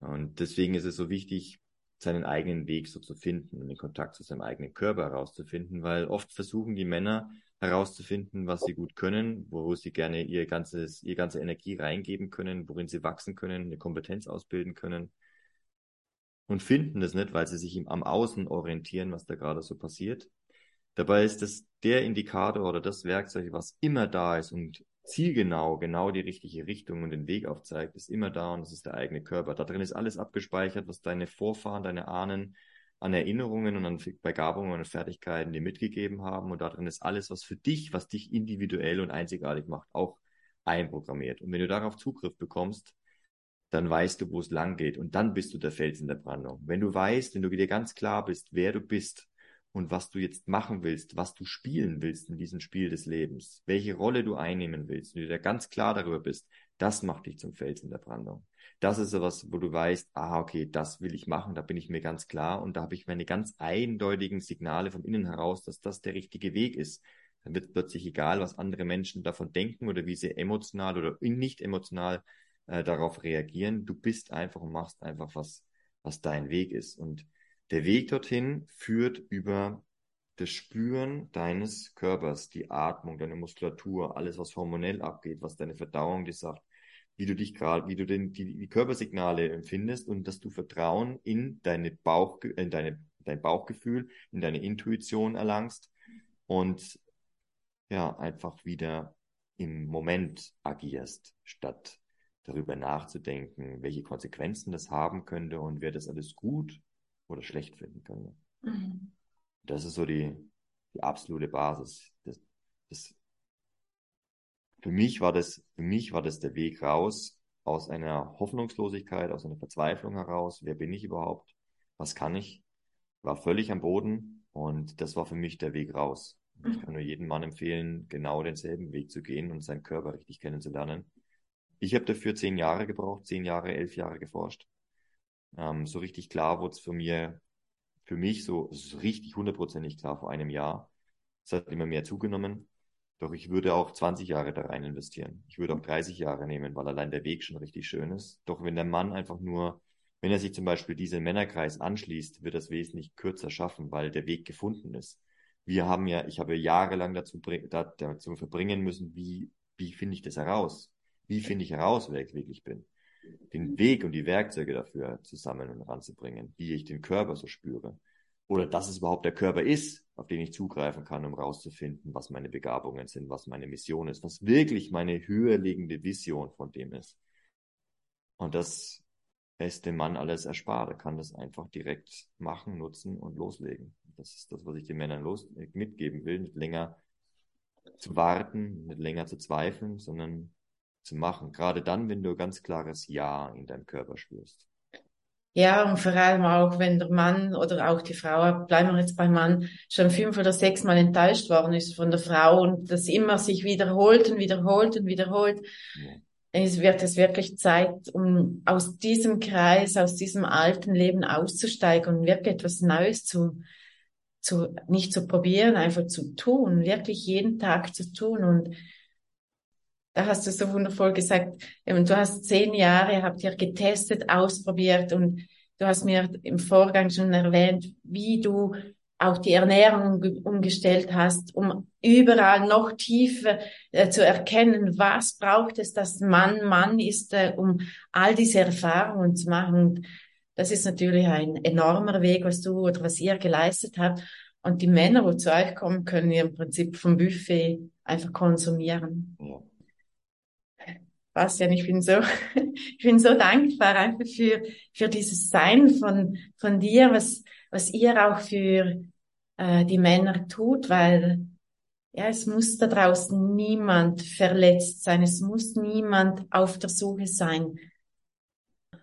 Und deswegen ist es so wichtig, seinen eigenen Weg so zu finden und den Kontakt zu seinem eigenen Körper herauszufinden, weil oft versuchen die Männer herauszufinden, was sie gut können, wo sie gerne ihr ganzes, ihr ganze Energie reingeben können, worin sie wachsen können, eine Kompetenz ausbilden können und finden es nicht, weil sie sich am Außen orientieren, was da gerade so passiert. Dabei ist das der Indikator oder das Werkzeug, was immer da ist und zielgenau genau die richtige Richtung und den Weg aufzeigt, ist immer da und das ist der eigene Körper. Da drin ist alles abgespeichert, was deine Vorfahren, deine Ahnen an Erinnerungen und an Begabungen und Fertigkeiten dir mitgegeben haben und da drin ist alles, was für dich, was dich individuell und einzigartig macht, auch einprogrammiert. Und wenn du darauf Zugriff bekommst, dann weißt du, wo es lang geht und dann bist du der Fels in der Brandung. Wenn du weißt, wenn du dir ganz klar bist, wer du bist und was du jetzt machen willst, was du spielen willst in diesem Spiel des Lebens, welche Rolle du einnehmen willst, wenn du dir ganz klar darüber bist, das macht dich zum Fels in der Brandung. Das ist sowas, wo du weißt, ah, okay, das will ich machen, da bin ich mir ganz klar und da habe ich meine ganz eindeutigen Signale vom Innen heraus, dass das der richtige Weg ist. Dann wird plötzlich egal, was andere Menschen davon denken oder wie sie emotional oder nicht emotional äh, darauf reagieren. Du bist einfach und machst einfach was, was dein Weg ist. Und der Weg dorthin führt über das Spüren deines Körpers, die Atmung, deine Muskulatur, alles, was hormonell abgeht, was deine Verdauung dir sagt, wie du dich gerade, wie du den, die, die Körpersignale empfindest und dass du Vertrauen in deine Bauch, in deine, dein Bauchgefühl, in deine Intuition erlangst und ja, einfach wieder im Moment agierst, statt darüber nachzudenken, welche Konsequenzen das haben könnte und wer das alles gut oder schlecht finden könnte. Mhm. Das ist so die, die absolute Basis. Das, das, für mich war das, für mich war das der Weg raus aus einer Hoffnungslosigkeit, aus einer Verzweiflung heraus. Wer bin ich überhaupt? Was kann ich? War völlig am Boden und das war für mich der Weg raus. Ich kann nur jedem Mann empfehlen, genau denselben Weg zu gehen und seinen Körper richtig kennenzulernen. Ich habe dafür zehn Jahre gebraucht, zehn Jahre, elf Jahre geforscht. Ähm, so richtig klar wurde es für mir, für mich so, so richtig hundertprozentig klar vor einem Jahr. Es hat immer mehr zugenommen. Doch ich würde auch 20 Jahre da rein investieren. Ich würde auch 30 Jahre nehmen, weil allein der Weg schon richtig schön ist. Doch wenn der Mann einfach nur, wenn er sich zum Beispiel diesen Männerkreis anschließt, wird das wesentlich kürzer schaffen, weil der Weg gefunden ist. Wir haben ja, ich habe jahrelang dazu, dazu verbringen müssen, wie, wie finde ich das heraus? Wie finde ich heraus, wer ich wirklich bin? Den Weg und die Werkzeuge dafür zusammen und ranzubringen, wie ich den Körper so spüre. Oder dass es überhaupt der Körper ist, auf den ich zugreifen kann, um rauszufinden, was meine Begabungen sind, was meine Mission ist, was wirklich meine höher liegende Vision von dem ist. Und das ist dem Mann alles erspart. Er kann das einfach direkt machen, nutzen und loslegen. Das ist das, was ich den Männern los mitgeben will, nicht länger zu warten, nicht länger zu zweifeln, sondern zu machen. Gerade dann, wenn du ganz klares Ja in deinem Körper spürst. Ja, und vor allem auch, wenn der Mann oder auch die Frau, bleiben wir jetzt beim Mann, schon fünf oder sechs Mal enttäuscht worden ist von der Frau und das immer sich wiederholt und wiederholt und wiederholt. Ja. Es wird es wirklich Zeit, um aus diesem Kreis, aus diesem alten Leben auszusteigen und wirklich etwas Neues zu, zu, nicht zu probieren, einfach zu tun, wirklich jeden Tag zu tun und da hast du so wundervoll gesagt, du hast zehn Jahre, habt ihr getestet, ausprobiert und du hast mir im Vorgang schon erwähnt, wie du auch die Ernährung umgestellt hast, um überall noch tiefer äh, zu erkennen, was braucht es, dass Mann Mann ist, äh, um all diese Erfahrungen zu machen. Und das ist natürlich ein enormer Weg, was du oder was ihr geleistet habt. Und die Männer, die zu euch kommen, können im Prinzip vom Buffet einfach konsumieren. Ja. Bastian, ich bin so, <laughs> ich bin so dankbar einfach für, für dieses Sein von, von dir, was, was ihr auch für äh, die Männer tut, weil ja, es muss da draußen niemand verletzt sein, es muss niemand auf der Suche sein.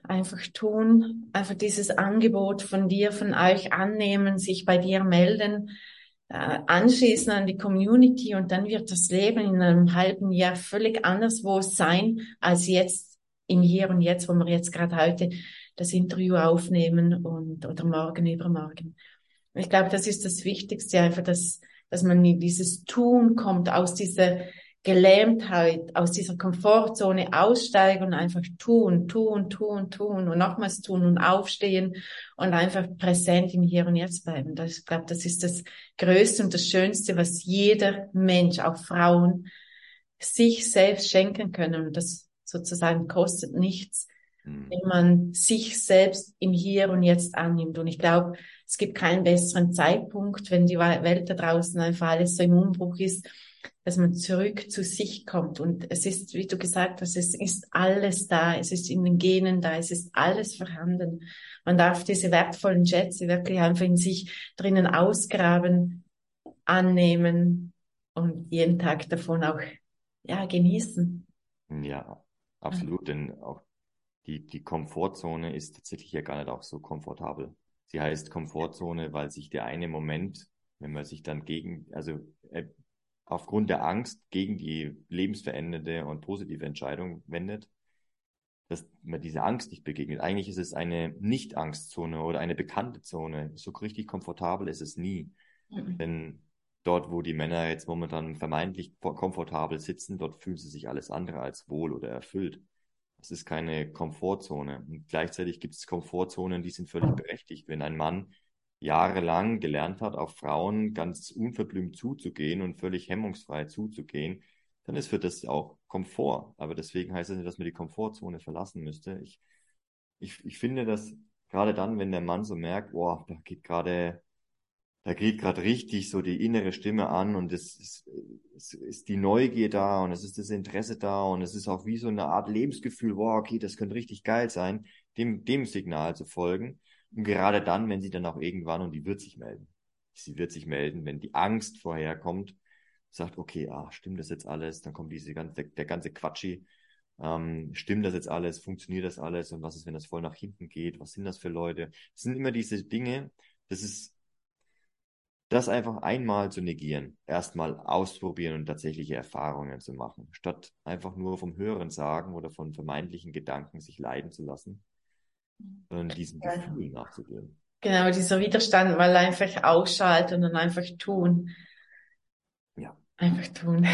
Einfach tun, einfach dieses Angebot von dir, von euch annehmen, sich bei dir melden anschließen an die Community und dann wird das Leben in einem halben Jahr völlig anderswo sein als jetzt im Hier und Jetzt, wo wir jetzt gerade heute das Interview aufnehmen und oder morgen übermorgen. Ich glaube, das ist das Wichtigste, einfach, dass, dass man in dieses Tun kommt, aus dieser Gelähmtheit, aus dieser Komfortzone aussteigen und einfach tun, tun, tun, tun und nochmals tun und aufstehen und einfach präsent im Hier und Jetzt bleiben. Das, ich glaube, das ist das Größte und das Schönste, was jeder Mensch, auch Frauen, sich selbst schenken können. Und das sozusagen kostet nichts, mhm. wenn man sich selbst im Hier und Jetzt annimmt. Und ich glaube, es gibt keinen besseren Zeitpunkt, wenn die Welt da draußen einfach alles so im Umbruch ist, dass man zurück zu sich kommt. Und es ist, wie du gesagt hast, es ist alles da, es ist in den Genen da, es ist alles vorhanden. Man darf diese wertvollen Schätze wirklich einfach in sich drinnen ausgraben, annehmen und jeden Tag davon auch ja, genießen. Ja, absolut. Denn auch die, die Komfortzone ist tatsächlich ja gar nicht auch so komfortabel. Sie heißt Komfortzone, weil sich der eine Moment, wenn man sich dann gegen, also äh, aufgrund der Angst gegen die lebensverändernde und positive Entscheidung wendet, dass man diese Angst nicht begegnet. Eigentlich ist es eine Nicht-Angstzone oder eine bekannte Zone. So richtig komfortabel ist es nie. Mhm. Denn dort, wo die Männer jetzt momentan vermeintlich komfortabel sitzen, dort fühlen sie sich alles andere als wohl oder erfüllt. Es ist keine Komfortzone. Und gleichzeitig gibt es Komfortzonen, die sind völlig berechtigt. Wenn ein Mann jahrelang gelernt hat, auf Frauen ganz unverblümt zuzugehen und völlig hemmungsfrei zuzugehen, dann ist für das auch Komfort. Aber deswegen heißt es nicht, dass man die Komfortzone verlassen müsste. Ich, ich, ich finde, dass gerade dann, wenn der Mann so merkt, boah, da geht gerade da geht gerade richtig so die innere Stimme an und es ist, es ist die Neugier da und es ist das Interesse da und es ist auch wie so eine Art Lebensgefühl, wow, okay, das könnte richtig geil sein, dem, dem Signal zu folgen. Und gerade dann, wenn sie dann auch irgendwann, und die wird sich melden, sie wird sich melden, wenn die Angst vorher kommt, sagt, okay, ah, stimmt das jetzt alles, dann kommt diese ganze, der, ganze Quatschi, ähm, stimmt das jetzt alles, funktioniert das alles? Und was ist, wenn das voll nach hinten geht, was sind das für Leute? Das sind immer diese Dinge, das ist das einfach einmal zu negieren, erstmal ausprobieren und tatsächliche Erfahrungen zu machen, statt einfach nur vom Hören sagen oder von vermeintlichen Gedanken sich leiden zu lassen, sondern diesem ja. Gefühl nachzugehen. Genau, dieser Widerstand mal einfach ausschalten und einfach tun. Ja. Einfach tun.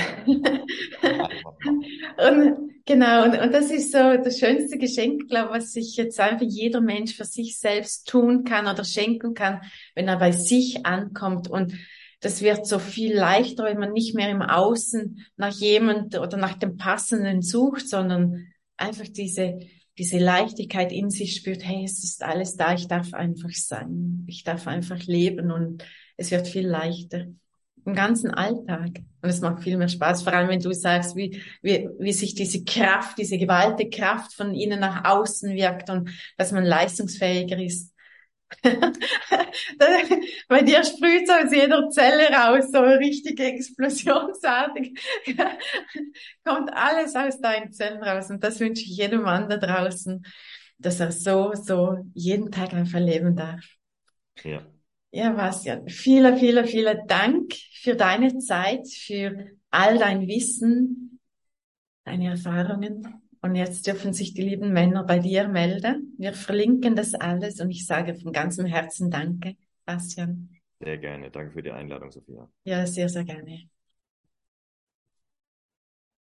und genau, und, und das ist so das schönste Geschenk, glaube ich, was sich jetzt einfach jeder Mensch für sich selbst tun kann oder schenken kann, wenn er bei sich ankommt. Und das wird so viel leichter, wenn man nicht mehr im Außen nach jemand oder nach dem Passenden sucht, sondern einfach diese, diese Leichtigkeit in sich spürt, hey, es ist alles da, ich darf einfach sein, ich darf einfach leben und es wird viel leichter im ganzen Alltag. Und es macht viel mehr Spaß, vor allem wenn du sagst, wie, wie, wie sich diese Kraft, diese gewaltige Kraft von innen nach außen wirkt und dass man leistungsfähiger ist. Bei dir sprüht so aus jeder Zelle raus, so richtig explosionsartig. <laughs> Kommt alles aus deinen Zellen raus. Und das wünsche ich jedem Mann da draußen, dass er so, so jeden Tag einfach leben darf. Ja. Ja, Bastian, vielen, vielen, vielen Dank für deine Zeit, für all dein Wissen, deine Erfahrungen. Und jetzt dürfen sich die lieben Männer bei dir melden. Wir verlinken das alles und ich sage von ganzem Herzen Danke, Bastian. Sehr gerne. Danke für die Einladung, Sophia. Ja, sehr, sehr gerne.